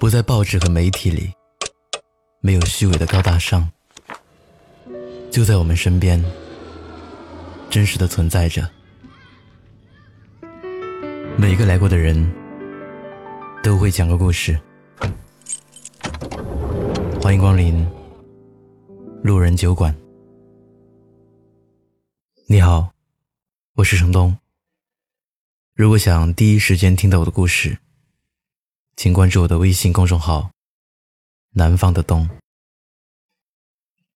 不在报纸和媒体里，没有虚伪的高大上，就在我们身边，真实的存在着。每一个来过的人都会讲个故事。欢迎光临路人酒馆。你好，我是程东。如果想第一时间听到我的故事，请关注我的微信公众号“南方的冬”。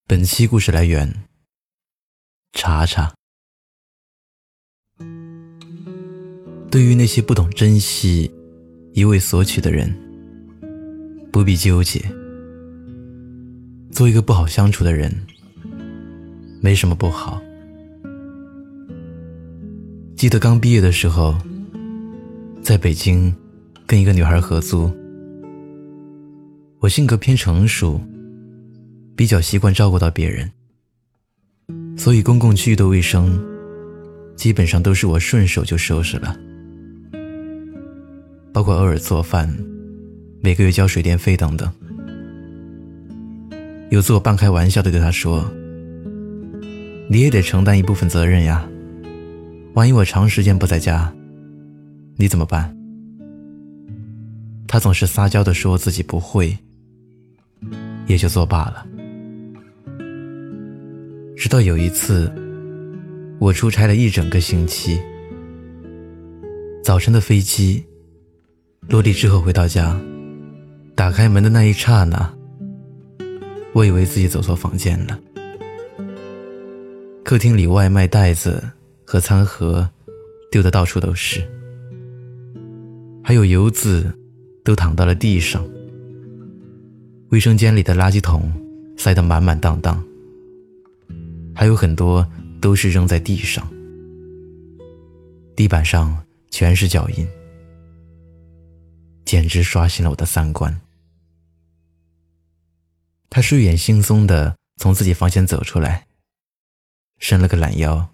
本期故事来源：查查。对于那些不懂珍惜、一味索取的人，不必纠结。做一个不好相处的人，没什么不好。记得刚毕业的时候，在北京。跟一个女孩合租，我性格偏成熟，比较习惯照顾到别人，所以公共区域的卫生基本上都是我顺手就收拾了，包括偶尔做饭、每个月交水电费等等。有次我半开玩笑的对他说：“你也得承担一部分责任呀，万一我长时间不在家，你怎么办？”他总是撒娇的说自己不会，也就作罢了。直到有一次，我出差了一整个星期，早晨的飞机落地之后回到家，打开门的那一刹那，我以为自己走错房间了。客厅里外卖袋子和餐盒丢的到处都是，还有油渍。都躺到了地上，卫生间里的垃圾桶塞得满满当当，还有很多都是扔在地上，地板上全是脚印，简直刷新了我的三观。他睡眼惺忪的从自己房间走出来，伸了个懒腰，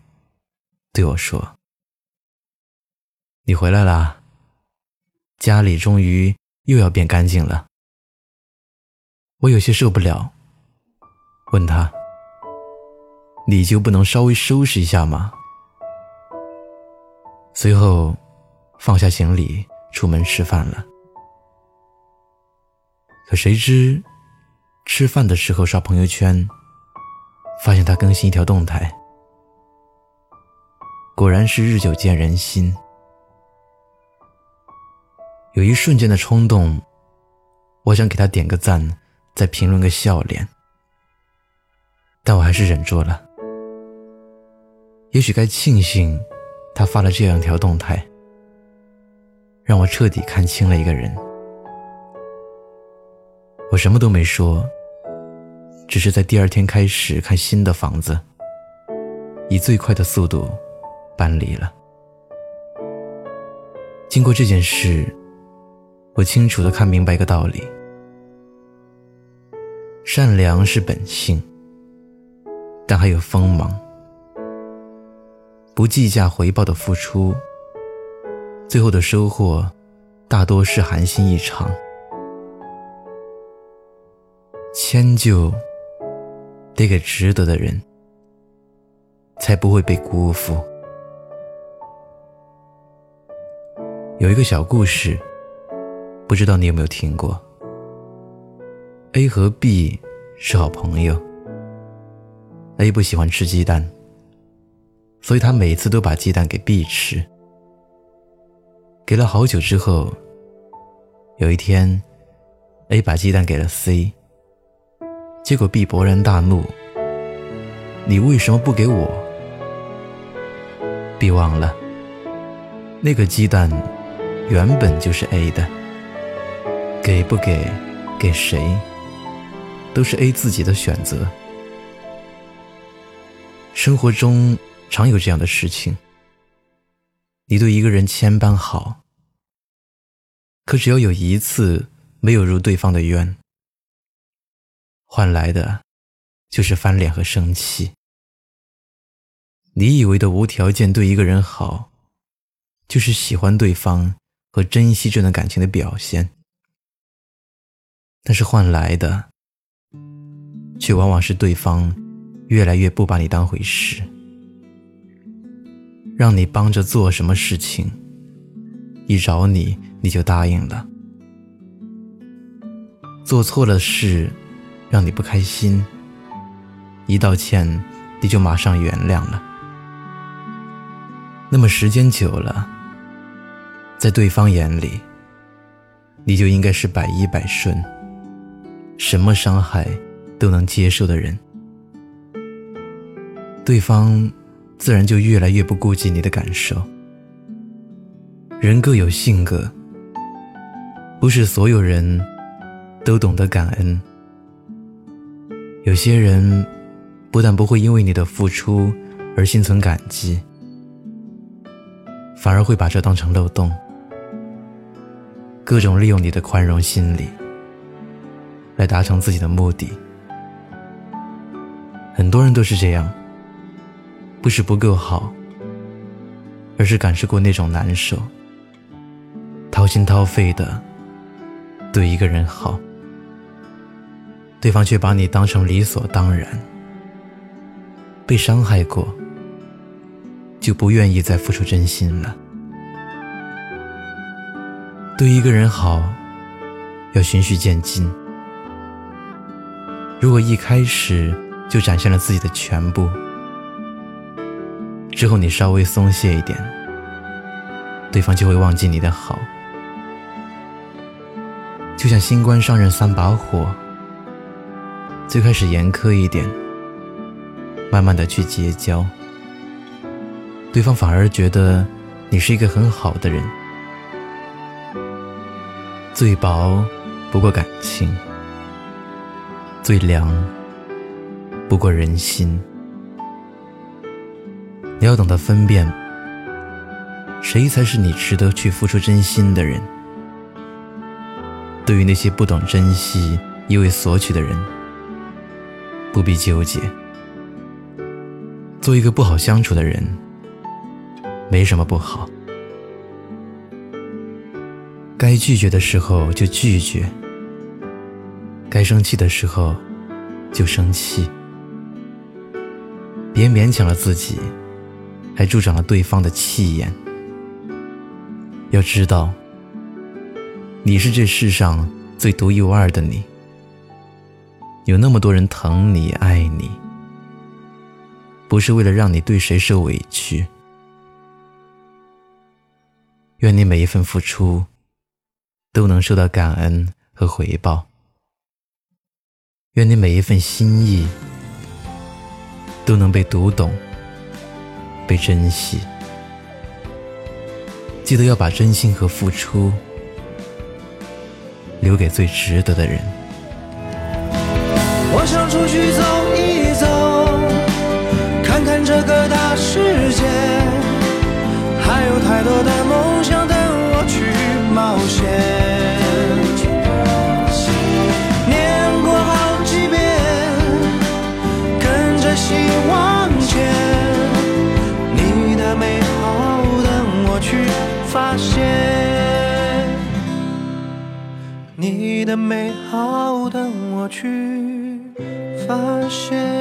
对我说：“你回来啦，家里终于……”又要变干净了，我有些受不了，问他：“你就不能稍微收拾一下吗？”随后放下行李出门吃饭了。可谁知，吃饭的时候刷朋友圈，发现他更新一条动态，果然是日久见人心。有一瞬间的冲动，我想给他点个赞，再评论个笑脸，但我还是忍住了。也许该庆幸，他发了这样一条动态，让我彻底看清了一个人。我什么都没说，只是在第二天开始看新的房子，以最快的速度搬离了。经过这件事。我清楚的看明白一个道理：善良是本性，但还有锋芒。不计价回报的付出，最后的收获大多是寒心一场。迁就得给值得的人，才不会被辜负。有一个小故事。不知道你有没有听过？A 和 B 是好朋友。A 不喜欢吃鸡蛋，所以他每次都把鸡蛋给 B 吃。给了好久之后，有一天，A 把鸡蛋给了 C，结果 B 勃然大怒：“你为什么不给我？”B 忘了，那个鸡蛋原本就是 A 的。给不给，给谁，都是 A 自己的选择。生活中常有这样的事情：你对一个人千般好，可只要有一次没有如对方的愿，换来的就是翻脸和生气。你以为的无条件对一个人好，就是喜欢对方和珍惜这段感情的表现。但是换来的，却往往是对方越来越不把你当回事，让你帮着做什么事情，一找你你就答应了。做错了事，让你不开心，一道歉你就马上原谅了。那么时间久了，在对方眼里，你就应该是百依百顺，什么伤害都能接受的人，对方自然就越来越不顾及你的感受。人各有性格，不是所有人都懂得感恩。有些人不但不会因为你的付出而心存感激。反而会把这当成漏洞，各种利用你的宽容心理来达成自己的目的。很多人都是这样，不是不够好，而是感受过那种难受，掏心掏肺的对一个人好，对方却把你当成理所当然，被伤害过。就不愿意再付出真心了。对一个人好，要循序渐进。如果一开始就展现了自己的全部，之后你稍微松懈一点，对方就会忘记你的好。就像新官上任三把火，最开始严苛一点，慢慢的去结交。对方反而觉得你是一个很好的人，最薄不过感情，最凉不过人心。你要懂得分辨，谁才是你值得去付出真心的人。对于那些不懂珍惜、一味索取的人，不必纠结。做一个不好相处的人。没什么不好，该拒绝的时候就拒绝，该生气的时候就生气，别勉强了自己，还助长了对方的气焰。要知道，你是这世上最独一无二的你，有那么多人疼你爱你，不是为了让你对谁受委屈。愿你每一份付出都能受到感恩和回报。愿你每一份心意都能被读懂、被珍惜。记得要把真心和付出留给最值得的人。我想出去走一走，看看这个大世界，还有太多的梦。的美好，等我去发现。